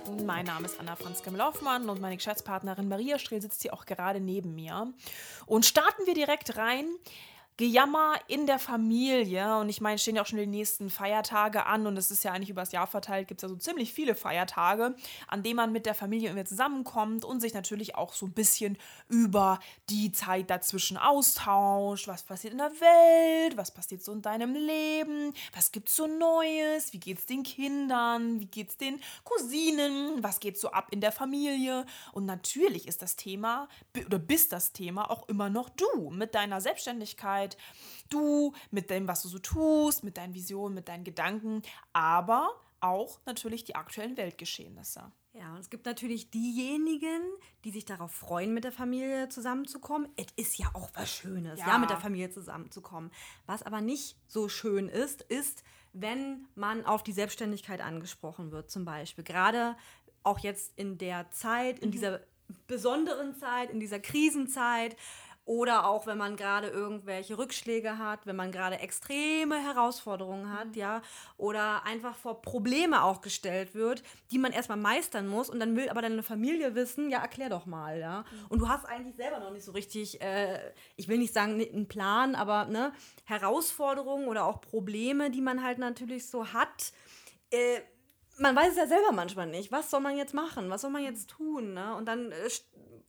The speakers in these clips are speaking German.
Beauty-Experten. Mein Name ist Anna Franziska Müller-Hoffmann und meine Geschäftspartnerin Maria Strehl sitzt hier auch gerade neben mir. Und starten wir direkt rein. Gejammer in der Familie. Und ich meine, stehen ja auch schon die nächsten Feiertage an und es ist ja eigentlich übers Jahr verteilt, gibt es ja so ziemlich viele Feiertage, an denen man mit der Familie irgendwie zusammenkommt und sich natürlich auch so ein bisschen über die Zeit dazwischen austauscht. Was passiert in der Welt? Was passiert so in deinem Leben? Was gibt es so Neues? Wie geht es den Kindern? Wie geht es den Cousinen? Was geht so ab in der Familie? Und natürlich ist das Thema oder bist das Thema auch immer noch du mit deiner Selbstständigkeit du, mit dem, was du so tust, mit deinen Visionen, mit deinen Gedanken, aber auch natürlich die aktuellen Weltgeschehnisse. Ja, und es gibt natürlich diejenigen, die sich darauf freuen, mit der Familie zusammenzukommen. Es ist ja auch was Schönes, ja. ja, mit der Familie zusammenzukommen. Was aber nicht so schön ist, ist, wenn man auf die Selbstständigkeit angesprochen wird, zum Beispiel. Gerade auch jetzt in der Zeit, in mhm. dieser besonderen Zeit, in dieser Krisenzeit, oder auch, wenn man gerade irgendwelche Rückschläge hat, wenn man gerade extreme Herausforderungen hat, mhm. ja, oder einfach vor Probleme auch gestellt wird, die man erstmal meistern muss und dann will aber deine Familie wissen, ja, erklär doch mal, ja. Mhm. Und du hast eigentlich selber noch nicht so richtig, äh, ich will nicht sagen einen Plan, aber ne, Herausforderungen oder auch Probleme, die man halt natürlich so hat, äh, man weiß es ja selber manchmal nicht. Was soll man jetzt machen? Was soll man jetzt tun? Ne? Und dann äh,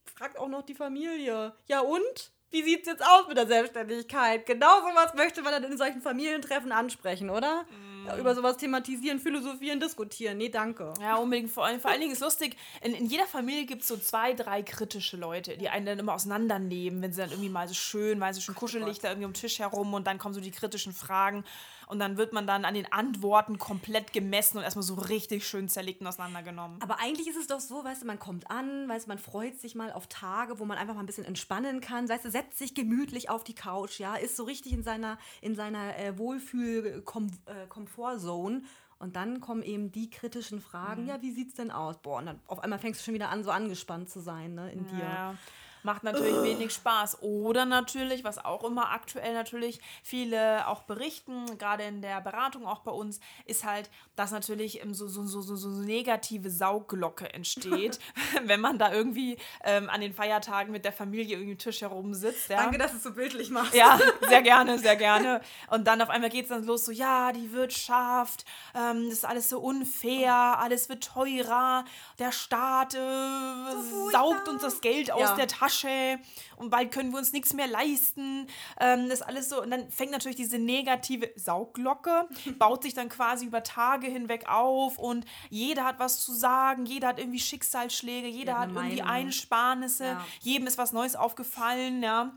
fragt auch noch die Familie. Ja und? Wie sieht es jetzt aus mit der Selbstständigkeit? Genau sowas möchte man dann in solchen Familientreffen ansprechen, oder? Mm. Ja, über sowas thematisieren, philosophieren, diskutieren. Nee, danke. Ja, unbedingt. Vor, allem, vor allen Dingen ist lustig, in, in jeder Familie gibt es so zwei, drei kritische Leute, die einen dann immer auseinandernehmen, wenn sie dann irgendwie mal so schön, weil sie schon kuschelig da irgendwie am Tisch herum und dann kommen so die kritischen Fragen. Und dann wird man dann an den Antworten komplett gemessen und erstmal so richtig schön zerlegt und auseinandergenommen. Aber eigentlich ist es doch so, weißt du, man kommt an, weißt du, man freut sich mal auf Tage, wo man einfach mal ein bisschen entspannen kann, weißt du, setzt sich gemütlich auf die Couch, ja, ist so richtig in seiner, in seiner äh, Wohlfühl-Komfortzone. Äh, und dann kommen eben die kritischen Fragen, mhm. ja, wie sieht's denn aus? Boah, und dann auf einmal fängst du schon wieder an, so angespannt zu sein, ne, in dir. Macht natürlich uh. wenig Spaß. Oder natürlich, was auch immer aktuell natürlich viele auch berichten, gerade in der Beratung auch bei uns, ist halt, dass natürlich so, so, so, so, so negative Saugglocke entsteht, wenn man da irgendwie ähm, an den Feiertagen mit der Familie irgendwie Tisch herum sitzt. Ja. Danke, dass du es so bildlich machst. Ja, sehr gerne, sehr gerne. Und dann auf einmal geht es dann los, so, ja, die Wirtschaft, ähm, das ist alles so unfair, alles wird teurer, der Staat äh, saugt uns das Geld aus ja. der Tasche Tasche und bald können wir uns nichts mehr leisten. Ähm, das alles so. Und dann fängt natürlich diese negative Saugglocke, baut sich dann quasi über Tage hinweg auf und jeder hat was zu sagen, jeder hat irgendwie Schicksalsschläge, jeder hat irgendwie Einsparnisse, ja. jedem ist was Neues aufgefallen, ja.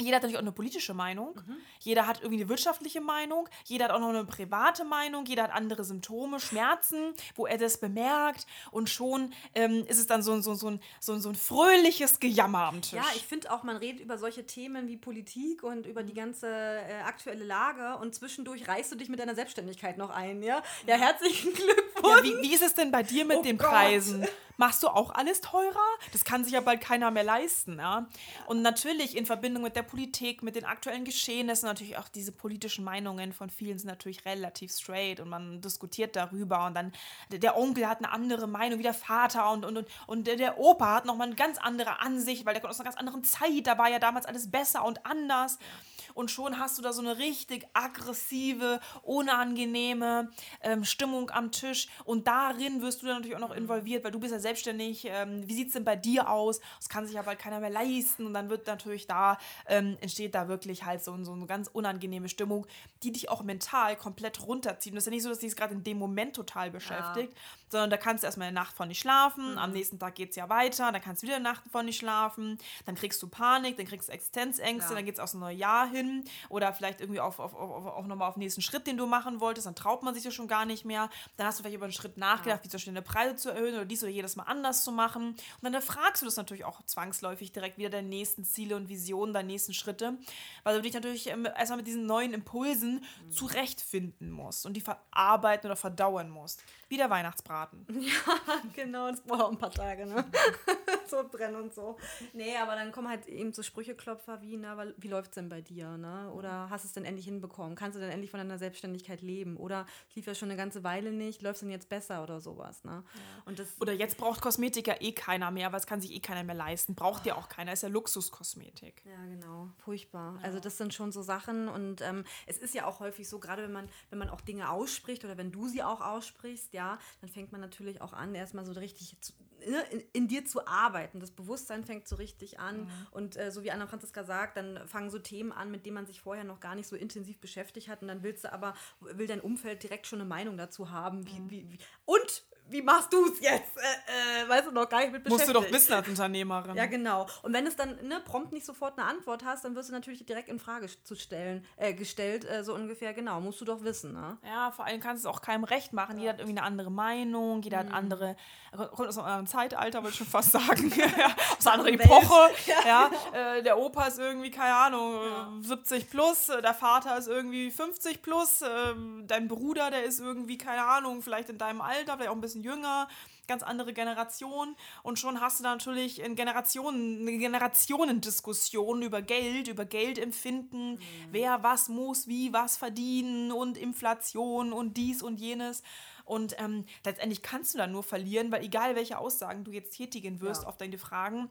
Jeder hat natürlich auch eine politische Meinung. Mhm. Jeder hat irgendwie eine wirtschaftliche Meinung. Jeder hat auch noch eine private Meinung. Jeder hat andere Symptome, Schmerzen, wo er das bemerkt. Und schon ähm, ist es dann so, so, so, ein, so, so ein fröhliches Gejammer am Tisch. Ja, ich finde auch, man redet über solche Themen wie Politik und über die ganze äh, aktuelle Lage. Und zwischendurch reißt du dich mit deiner Selbstständigkeit noch ein. Ja, ja herzlichen Glückwunsch. Ja, wie, wie ist es denn bei dir mit oh den Gott. Preisen? Machst du auch alles teurer? Das kann sich ja bald keiner mehr leisten. Ja? Und natürlich in Verbindung mit der Politik, mit den aktuellen Geschehnissen, natürlich auch diese politischen Meinungen von vielen sind natürlich relativ straight und man diskutiert darüber und dann der Onkel hat eine andere Meinung wie der Vater und, und, und, und der Opa hat nochmal eine ganz andere Ansicht, weil der kommt aus einer ganz anderen Zeit, da war ja damals alles besser und anders. Ja und schon hast du da so eine richtig aggressive, unangenehme ähm, Stimmung am Tisch und darin wirst du dann natürlich auch noch involviert, weil du bist ja selbstständig, ähm, wie sieht es denn bei dir aus? Das kann sich aber halt keiner mehr leisten und dann wird natürlich da, ähm, entsteht da wirklich halt so, so eine ganz unangenehme Stimmung, die dich auch mental komplett runterzieht. Und das ist ja nicht so, dass dich es gerade in dem Moment total beschäftigt, ja. sondern da kannst du erstmal eine Nacht von nicht schlafen, mhm. am nächsten Tag geht es ja weiter, dann kannst du wieder eine Nacht von nicht schlafen, dann kriegst du Panik, dann kriegst du Existenzängste, ja. dann geht es aufs neue Jahr hin oder vielleicht irgendwie auf, auf, auf, auf nochmal auf den nächsten Schritt, den du machen wolltest, dann traut man sich ja schon gar nicht mehr. Dann hast du vielleicht über einen Schritt nachgedacht, ja. wie zum Beispiel eine Preise zu erhöhen oder dies oder jedes Mal anders zu machen. Und dann fragst du das natürlich auch zwangsläufig direkt wieder deine nächsten Ziele und Visionen, deine nächsten Schritte, weil du dich natürlich ähm, erstmal mit diesen neuen Impulsen mhm. zurechtfinden musst und die verarbeiten oder verdauen musst. Wie der Weihnachtsbraten. Ja, genau, das braucht auch ein paar Tage, ne? so brennen und so. Nee, aber dann kommen halt eben so Sprücheklopfer wie, na, wie läuft es denn bei dir, ne? Oder hast du es denn endlich hinbekommen? Kannst du denn endlich von deiner Selbstständigkeit leben? Oder lief ja schon eine ganze Weile nicht, läuft es denn jetzt besser oder sowas, ne? Ja. Und das, oder jetzt braucht Kosmetik ja eh keiner mehr, weil es kann sich eh keiner mehr leisten. Braucht ja auch keiner, ist ja Luxuskosmetik. Ja, genau. Furchtbar. Ja. Also das sind schon so Sachen und ähm, es ist ja auch häufig so, gerade wenn man, wenn man auch Dinge ausspricht oder wenn du sie auch aussprichst, ja, dann fängt man natürlich auch an, erstmal so richtig zu, in, in, dir zu arbeiten. Das Bewusstsein fängt so richtig an. Mhm. Und äh, so wie Anna Franziska sagt, dann fangen so Themen an, mit denen man sich vorher noch gar nicht so intensiv beschäftigt hat. Und dann willst du aber, will dein Umfeld direkt schon eine Meinung dazu haben. Wie, mhm. wie, wie. Und wie machst du es jetzt? Äh, äh, weißt du noch gar nicht mit beschäftigt. Musst du doch wissen als Unternehmerin. Ja, genau. Und wenn es dann ne, prompt nicht sofort eine Antwort hast, dann wirst du natürlich direkt in Frage zu stellen, äh, gestellt, äh, so ungefähr, genau, musst du doch wissen. Ne? Ja, vor allem kannst du es auch keinem recht machen. Ja. Jeder hat irgendwie eine andere Meinung, jeder mhm. hat andere, kommt aus einem anderen Zeitalter, würde ich schon fast sagen. aus einer anderen Epoche. Ja. ja. Äh, der Opa ist irgendwie, keine Ahnung, ja. 70 plus, äh, der Vater ist irgendwie 50 plus, ähm, dein Bruder, der ist irgendwie, keine Ahnung, vielleicht in deinem Alter, vielleicht auch ein bisschen jünger ganz andere Generation und schon hast du da natürlich in Generationen, eine Generationendiskussion über Geld, über Geldempfinden, mhm. wer was muss, wie was verdienen und Inflation und dies und jenes. Und ähm, letztendlich kannst du da nur verlieren, weil egal welche Aussagen du jetzt tätigen wirst ja. auf deine Fragen,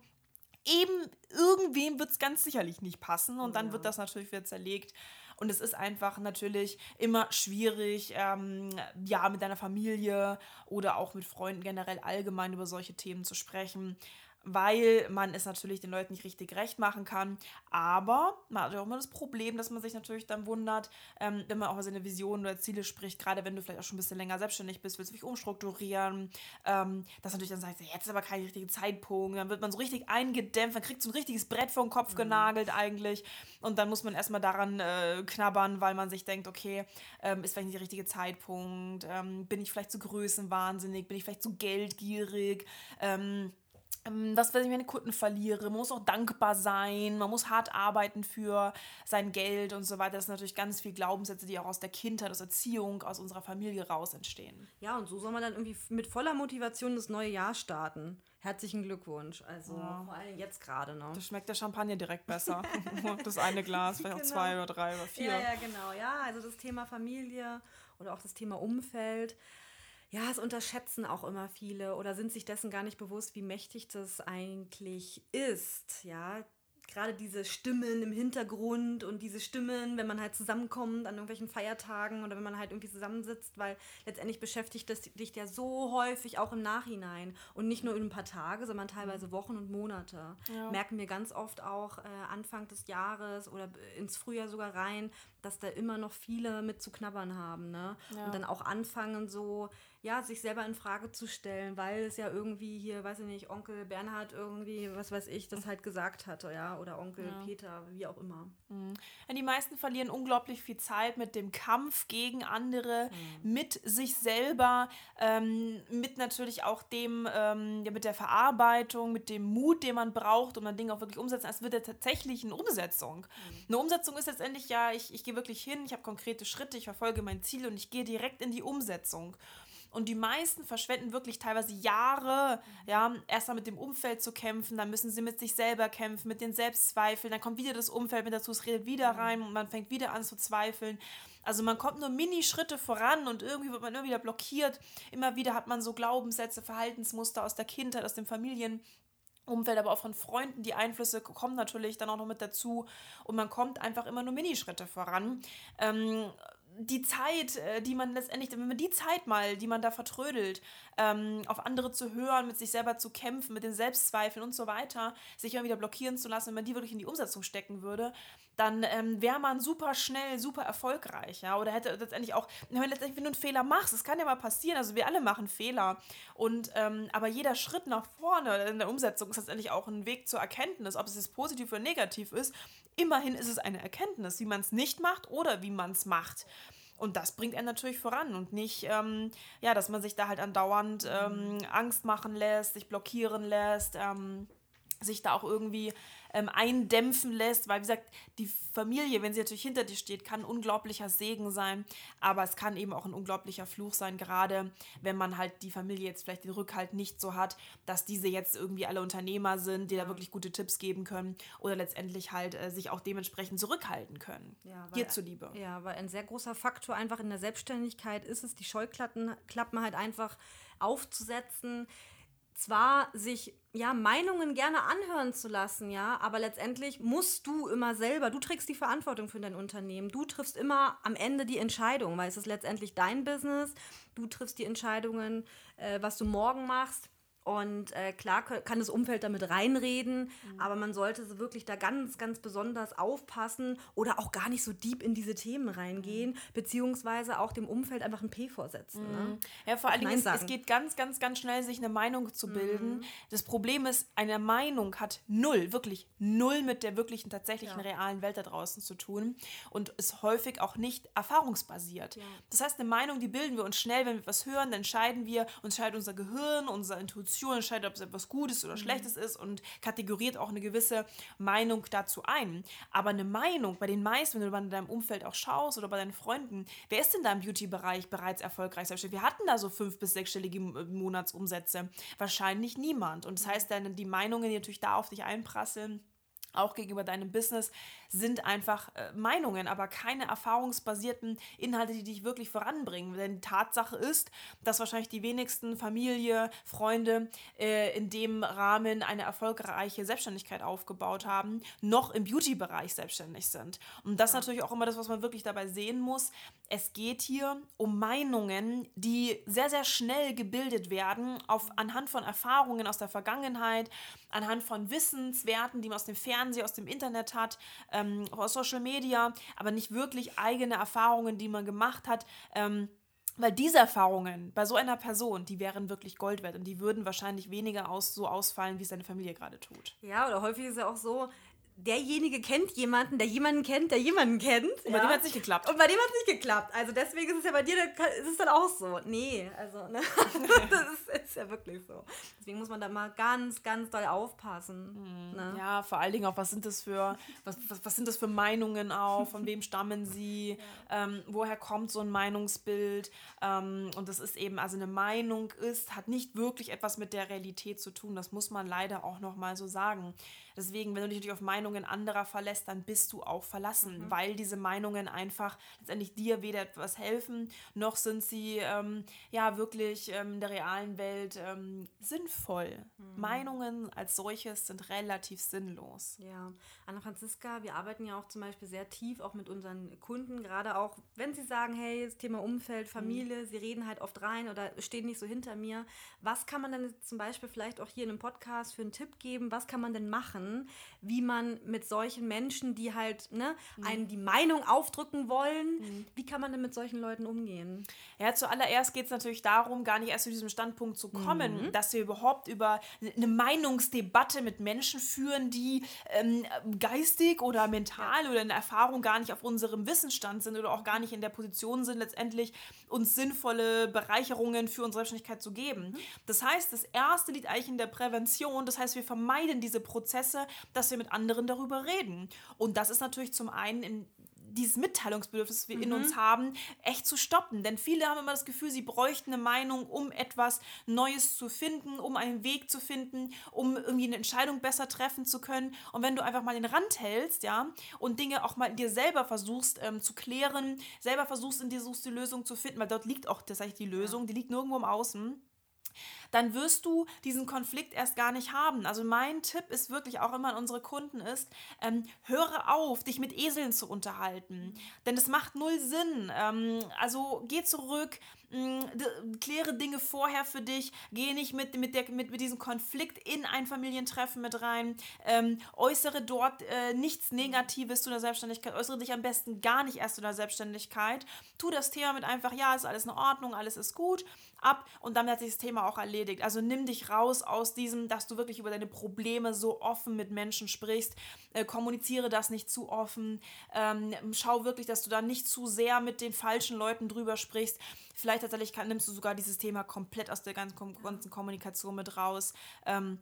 eben irgendwem wird es ganz sicherlich nicht passen und dann wird das natürlich wieder zerlegt und es ist einfach natürlich immer schwierig, ähm, ja, mit deiner Familie oder auch mit Freunden generell allgemein über solche Themen zu sprechen weil man es natürlich den Leuten nicht richtig recht machen kann. Aber man hat ja auch immer das Problem, dass man sich natürlich dann wundert, ähm, wenn man auch über seine Visionen oder Ziele spricht, gerade wenn du vielleicht auch schon ein bisschen länger selbstständig bist, willst du dich umstrukturieren, ähm, dass natürlich dann sagst, jetzt ist aber kein richtiger Zeitpunkt, dann wird man so richtig eingedämpft, dann kriegt so ein richtiges Brett vor den Kopf mhm. genagelt eigentlich und dann muss man erstmal daran äh, knabbern, weil man sich denkt, okay, ähm, ist vielleicht nicht der richtige Zeitpunkt, ähm, bin ich vielleicht zu größenwahnsinnig, bin ich vielleicht zu geldgierig, ähm, dass wenn ich meine Kunden verliere, man muss auch dankbar sein, man muss hart arbeiten für sein Geld und so weiter. Das sind natürlich ganz viele Glaubenssätze, die auch aus der Kindheit, aus Erziehung, aus unserer Familie raus entstehen. Ja, und so soll man dann irgendwie mit voller Motivation das neue Jahr starten. Herzlichen Glückwunsch. Also ja. vor allem jetzt gerade noch. Da schmeckt der Champagner direkt besser. das eine Glas, vielleicht genau. auch zwei oder drei oder vier. Ja, ja, genau. Ja, also das Thema Familie oder auch das Thema Umfeld ja, es unterschätzen auch immer viele oder sind sich dessen gar nicht bewusst, wie mächtig das eigentlich ist. Ja, gerade diese Stimmen im Hintergrund und diese Stimmen, wenn man halt zusammenkommt an irgendwelchen Feiertagen oder wenn man halt irgendwie zusammensitzt, weil letztendlich beschäftigt das dich ja so häufig auch im Nachhinein und nicht nur in ein paar Tage, sondern teilweise Wochen und Monate. Ja. Merken wir ganz oft auch äh, Anfang des Jahres oder ins Frühjahr sogar rein, dass da immer noch viele mit zu knabbern haben. Ne? Ja. Und dann auch anfangen so ja, sich selber in Frage zu stellen, weil es ja irgendwie hier, weiß ich nicht, Onkel Bernhard irgendwie, was weiß ich, das halt gesagt hatte, ja, oder Onkel ja. Peter, wie auch immer. Mhm. Die meisten verlieren unglaublich viel Zeit mit dem Kampf gegen andere, mhm. mit sich selber, ähm, mit natürlich auch dem, ähm, ja, mit der Verarbeitung, mit dem Mut, den man braucht, um ein Ding auch wirklich umzusetzen. Es wird ja tatsächlich eine Umsetzung. Mhm. Eine Umsetzung ist letztendlich ja, ich, ich gehe wirklich hin, ich habe konkrete Schritte, ich verfolge mein Ziel und ich gehe direkt in die Umsetzung. Und die meisten verschwenden wirklich teilweise Jahre, ja, erstmal mit dem Umfeld zu kämpfen, dann müssen sie mit sich selber kämpfen, mit den Selbstzweifeln, dann kommt wieder das Umfeld mit dazu, es redet wieder rein und man fängt wieder an zu zweifeln. Also man kommt nur Mini-Schritte voran und irgendwie wird man immer wieder blockiert. Immer wieder hat man so Glaubenssätze, Verhaltensmuster aus der Kindheit, aus dem Familienumfeld, aber auch von Freunden. Die Einflüsse kommen natürlich dann auch noch mit dazu und man kommt einfach immer nur Minischritte voran. Ähm, die Zeit, äh, die man letztendlich, wenn man die Zeit mal, die man da vertrödelt, ähm, auf andere zu hören, mit sich selber zu kämpfen, mit den Selbstzweifeln und so weiter, sich immer wieder blockieren zu lassen, wenn man die wirklich in die Umsetzung stecken würde, dann ähm, wäre man super schnell, super erfolgreich, ja, oder hätte letztendlich auch, wenn, letztendlich, wenn du einen Fehler machst, das kann ja mal passieren, also wir alle machen Fehler. Und, ähm, aber jeder Schritt nach vorne in der Umsetzung ist letztendlich auch ein Weg zur Erkenntnis, ob es jetzt positiv oder negativ ist, immerhin ist es eine Erkenntnis, wie man es nicht macht oder wie man es macht. Und das bringt einen natürlich voran und nicht, ähm, ja, dass man sich da halt andauernd ähm, Angst machen lässt, sich blockieren lässt, ähm, sich da auch irgendwie ähm, eindämpfen lässt, weil wie gesagt, die Familie, wenn sie natürlich hinter dir steht, kann ein unglaublicher Segen sein, aber es kann eben auch ein unglaublicher Fluch sein, gerade wenn man halt die Familie jetzt vielleicht den Rückhalt nicht so hat, dass diese jetzt irgendwie alle Unternehmer sind, die da wirklich gute Tipps geben können oder letztendlich halt äh, sich auch dementsprechend zurückhalten können. Ja, weil, dir zuliebe. Ja, weil ein sehr großer Faktor einfach in der Selbstständigkeit ist es, die Scheuklappen Klappen halt einfach aufzusetzen, zwar sich ja Meinungen gerne anhören zu lassen, ja, aber letztendlich musst du immer selber, du trägst die Verantwortung für dein Unternehmen, du triffst immer am Ende die Entscheidung, weil es ist letztendlich dein Business, du triffst die Entscheidungen, äh, was du morgen machst. Und äh, klar kann das Umfeld damit reinreden, mhm. aber man sollte wirklich da ganz, ganz besonders aufpassen oder auch gar nicht so deep in diese Themen reingehen, mhm. beziehungsweise auch dem Umfeld einfach ein P vorsetzen. Ne? Mhm. Ja, vor allen Dingen, es, es, geht ganz, ganz, ganz schnell, sich eine Meinung zu bilden. Mhm. Das Problem ist, eine Meinung hat null, wirklich null mit der wirklichen, tatsächlichen, ja. realen Welt da draußen zu tun und ist häufig auch nicht erfahrungsbasiert. Ja. Das heißt, eine Meinung, die bilden wir uns schnell, wenn wir was hören, dann entscheiden wir, uns entscheidet unser Gehirn, unsere Intuition, Position, entscheidet, ob es etwas Gutes oder mhm. Schlechtes ist und kategoriert auch eine gewisse Meinung dazu ein. Aber eine Meinung bei den meisten, wenn du in deinem Umfeld auch schaust oder bei deinen Freunden, wer ist denn da im Beauty-Bereich bereits erfolgreich? Wir hatten da so fünf- bis sechsstellige Monatsumsätze. Wahrscheinlich niemand. Und das heißt, dann die Meinungen, die natürlich da auf dich einprasseln, auch gegenüber deinem Business, sind einfach äh, Meinungen, aber keine erfahrungsbasierten Inhalte, die dich wirklich voranbringen. Denn die Tatsache ist, dass wahrscheinlich die wenigsten Familie, Freunde äh, in dem Rahmen eine erfolgreiche Selbstständigkeit aufgebaut haben, noch im Beauty-Bereich selbstständig sind. Und das ist natürlich auch immer das, was man wirklich dabei sehen muss. Es geht hier um Meinungen, die sehr, sehr schnell gebildet werden, auf, anhand von Erfahrungen aus der Vergangenheit, anhand von Wissenswerten, die man aus dem Fernsehen, aus dem Internet hat. Ähm, aus Social Media, aber nicht wirklich eigene Erfahrungen, die man gemacht hat. Ähm, weil diese Erfahrungen bei so einer Person, die wären wirklich Gold wert und die würden wahrscheinlich weniger aus, so ausfallen, wie es seine Familie gerade tut. Ja, oder häufig ist es ja auch so, derjenige kennt jemanden, der jemanden kennt, der jemanden kennt. Und bei ja. dem hat es nicht geklappt. Und bei dem hat es nicht geklappt. Also deswegen ist es ja bei dir, ist es dann auch so. Nee, also ne? das ist, ist, ja wirklich so. Deswegen muss man da mal ganz, ganz doll aufpassen. Mhm. Ne? Ja, vor allen Dingen auch, was sind das für, was, was, was sind das für Meinungen auch, von wem stammen sie, ja. ähm, woher kommt so ein Meinungsbild. Ähm, und das ist eben, also eine Meinung ist, hat nicht wirklich etwas mit der Realität zu tun. Das muss man leider auch nochmal so sagen. Deswegen, wenn du dich natürlich auf Meinungen anderer verlässt, dann bist du auch verlassen, mhm. weil diese Meinungen einfach letztendlich dir weder etwas helfen, noch sind sie ähm, ja wirklich ähm, in der realen Welt ähm, sinnvoll. Mhm. Meinungen als solches sind relativ sinnlos. Ja, Anna Franziska, wir arbeiten ja auch zum Beispiel sehr tief auch mit unseren Kunden, gerade auch, wenn sie sagen, hey, das Thema Umfeld, Familie, mhm. sie reden halt oft rein oder stehen nicht so hinter mir. Was kann man denn zum Beispiel vielleicht auch hier in einem Podcast für einen Tipp geben? Was kann man denn machen? Machen, wie man mit solchen Menschen, die halt ne, mhm. einen die Meinung aufdrücken wollen, mhm. wie kann man denn mit solchen Leuten umgehen? Ja, zuallererst geht es natürlich darum, gar nicht erst zu diesem Standpunkt zu kommen, mhm. dass wir überhaupt über eine Meinungsdebatte mit Menschen führen, die ähm, geistig oder mental ja. oder in Erfahrung gar nicht auf unserem Wissensstand sind oder auch gar nicht in der Position sind, letztendlich uns sinnvolle Bereicherungen für unsere Selbstständigkeit zu geben. Mhm. Das heißt, das Erste liegt eigentlich in der Prävention. Das heißt, wir vermeiden diese Prozesse Interesse, dass wir mit anderen darüber reden. Und das ist natürlich zum einen in dieses Mitteilungsbedürfnis, das wir mhm. in uns haben, echt zu stoppen. Denn viele haben immer das Gefühl, sie bräuchten eine Meinung, um etwas Neues zu finden, um einen Weg zu finden, um irgendwie eine Entscheidung besser treffen zu können. Und wenn du einfach mal den Rand hältst, ja, und Dinge auch mal dir selber versuchst ähm, zu klären, selber versuchst in dir suchst die Lösung zu finden, weil dort liegt auch tatsächlich die Lösung, ja. die liegt nirgendwo im Außen dann wirst du diesen Konflikt erst gar nicht haben. Also mein Tipp ist wirklich auch immer an unsere Kunden ist, ähm, höre auf, dich mit Eseln zu unterhalten. Denn es macht null Sinn. Ähm, also geh zurück, mh, kläre Dinge vorher für dich, geh nicht mit, mit, der, mit, mit diesem Konflikt in ein Familientreffen mit rein, ähm, äußere dort äh, nichts Negatives zu der Selbstständigkeit, äußere dich am besten gar nicht erst in der Selbstständigkeit, tu das Thema mit einfach, ja, ist alles in Ordnung, alles ist gut, ab und dann hat sich das Thema auch erledigt. Also nimm dich raus aus diesem, dass du wirklich über deine Probleme so offen mit Menschen sprichst, äh, kommuniziere das nicht zu offen, ähm, schau wirklich, dass du da nicht zu sehr mit den falschen Leuten drüber sprichst. Vielleicht tatsächlich kann, nimmst du sogar dieses Thema komplett aus der ganzen, ganzen Kommunikation mit raus. Ähm,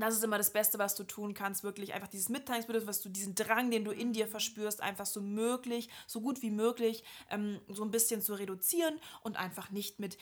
das ist immer das Beste, was du tun kannst, wirklich einfach dieses Mitteilungsbedürfnis, was du, diesen Drang, den du in dir verspürst, einfach so möglich, so gut wie möglich, ähm, so ein bisschen zu reduzieren und einfach nicht mit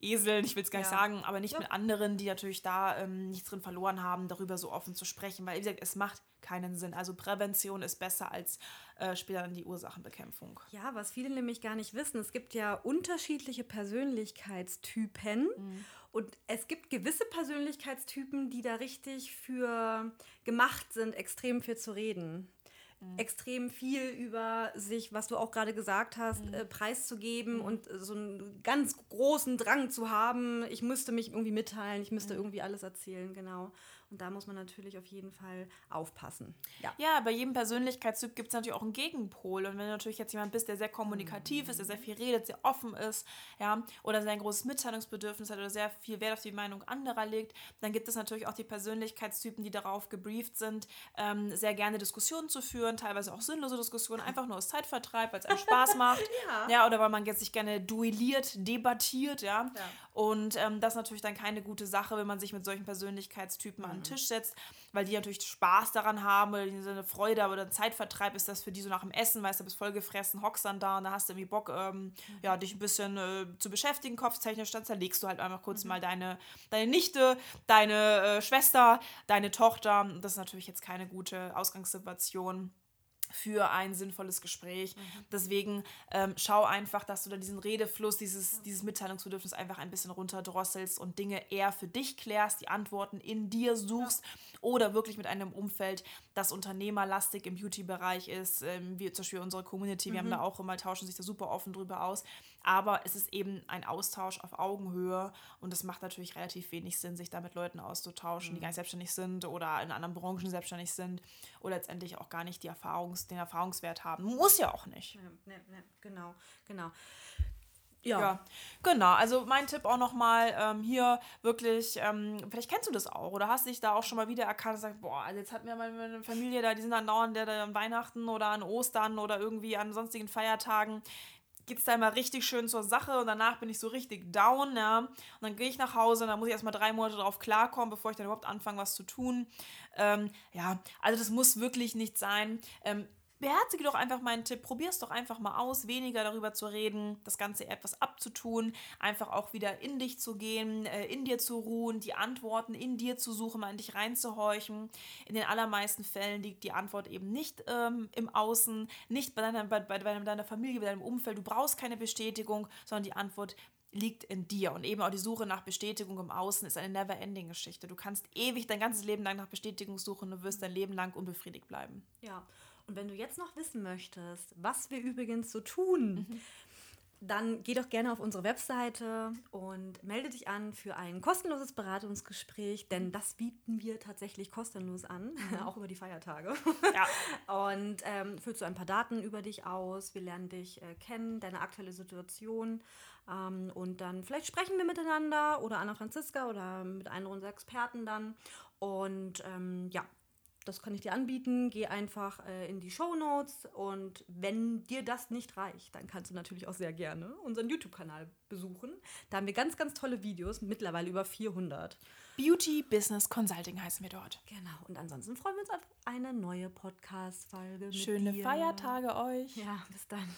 Eseln, ich will es gar nicht ja. sagen, aber nicht ja. mit anderen, die natürlich da ähm, nichts drin verloren haben, darüber so offen zu sprechen, weil wie gesagt, es macht keinen Sinn. Also Prävention ist besser als äh, später dann die Ursachenbekämpfung. Ja, was viele nämlich gar nicht wissen, es gibt ja unterschiedliche Persönlichkeitstypen. Mhm. Und es gibt gewisse Persönlichkeitstypen, die da richtig für gemacht sind, extrem viel zu reden. Mhm. Extrem viel über sich, was du auch gerade gesagt hast, mhm. äh, preiszugeben mhm. und so einen ganz großen Drang zu haben. Ich müsste mich irgendwie mitteilen, ich müsste irgendwie alles erzählen, genau. Und da muss man natürlich auf jeden Fall aufpassen. Ja, ja bei jedem Persönlichkeitstyp gibt es natürlich auch einen Gegenpol. Und wenn du natürlich jetzt jemand bist, der sehr kommunikativ ist, der sehr viel redet, sehr offen ist, ja, oder sehr ein großes Mitteilungsbedürfnis hat oder sehr viel Wert auf die Meinung anderer legt, dann gibt es natürlich auch die Persönlichkeitstypen, die darauf gebrieft sind, ähm, sehr gerne Diskussionen zu führen, teilweise auch sinnlose Diskussionen, einfach nur aus Zeitvertreib, weil es einem Spaß macht. ja. ja, oder weil man jetzt sich gerne duelliert, debattiert, ja. ja. Und ähm, das ist natürlich dann keine gute Sache, wenn man sich mit solchen Persönlichkeitstypen mhm. an den Tisch setzt, weil die natürlich Spaß daran haben oder eine Freude, aber der Zeitvertreib ist das für die so nach dem Essen, weißt du, bist vollgefressen, hockst dann da und da hast du irgendwie Bock, ähm, mhm. ja, dich ein bisschen äh, zu beschäftigen, kopftechnisch, dann zerlegst du halt einfach kurz mhm. mal deine, deine Nichte, deine äh, Schwester, deine Tochter. Das ist natürlich jetzt keine gute Ausgangssituation für ein sinnvolles Gespräch. Mhm. Deswegen ähm, schau einfach, dass du da diesen Redefluss, dieses, ja. dieses Mitteilungsbedürfnis einfach ein bisschen runterdrosselst und Dinge eher für dich klärst, die Antworten in dir suchst ja. oder wirklich mit einem Umfeld, das unternehmerlastig im Beauty-Bereich ist. Ähm, wie zum Beispiel unsere Community, mhm. wir haben da auch immer, tauschen sich da super offen drüber aus. Aber es ist eben ein Austausch auf Augenhöhe und es macht natürlich relativ wenig Sinn, sich da mit Leuten auszutauschen, mhm. die gar nicht selbstständig sind oder in anderen Branchen selbstständig sind oder letztendlich auch gar nicht die Erfahrungs, den Erfahrungswert haben. Muss ja auch nicht. Ja, ne, ne, genau, genau. Ja. ja. genau. Also mein Tipp auch nochmal ähm, hier wirklich, ähm, vielleicht kennst du das auch oder hast dich da auch schon mal wieder erkannt und sagst, boah, also jetzt hat mir meine Familie da, die sind dann dauernd der, der an Weihnachten oder an Ostern oder irgendwie an sonstigen Feiertagen es da immer richtig schön zur Sache und danach bin ich so richtig down, ja. Und dann gehe ich nach Hause und dann muss ich erstmal drei Monate darauf klarkommen, bevor ich dann überhaupt anfange, was zu tun. Ähm, ja, also das muss wirklich nicht sein. Ähm, beherzige doch einfach meinen Tipp, probier es doch einfach mal aus, weniger darüber zu reden, das Ganze etwas abzutun, einfach auch wieder in dich zu gehen, äh, in dir zu ruhen, die Antworten in dir zu suchen, mal in dich reinzuhorchen. In den allermeisten Fällen liegt die Antwort eben nicht ähm, im Außen, nicht bei deiner, bei, bei deiner Familie, bei deinem Umfeld. Du brauchst keine Bestätigung, sondern die Antwort liegt in dir. Und eben auch die Suche nach Bestätigung im Außen ist eine never-ending-Geschichte. Du kannst ewig dein ganzes Leben lang nach Bestätigung suchen und du wirst dein Leben lang unbefriedigt bleiben. Ja. Und wenn du jetzt noch wissen möchtest, was wir übrigens so tun, mhm. dann geh doch gerne auf unsere Webseite und melde dich an für ein kostenloses Beratungsgespräch, denn das bieten wir tatsächlich kostenlos an, mhm. auch über die Feiertage. Ja. Und ähm, füllst du ein paar Daten über dich aus, wir lernen dich äh, kennen, deine aktuelle Situation. Ähm, und dann vielleicht sprechen wir miteinander oder Anna Franziska oder mit einem unserer Experten dann. Und ähm, ja, das kann ich dir anbieten. Geh einfach äh, in die Show Notes und wenn dir das nicht reicht, dann kannst du natürlich auch sehr gerne unseren YouTube-Kanal besuchen. Da haben wir ganz, ganz tolle Videos, mittlerweile über 400. Beauty Business Consulting heißen wir dort. Genau. Und ansonsten freuen wir uns auf eine neue Podcast-Folge. Schöne dir. Feiertage euch. Ja, bis dann.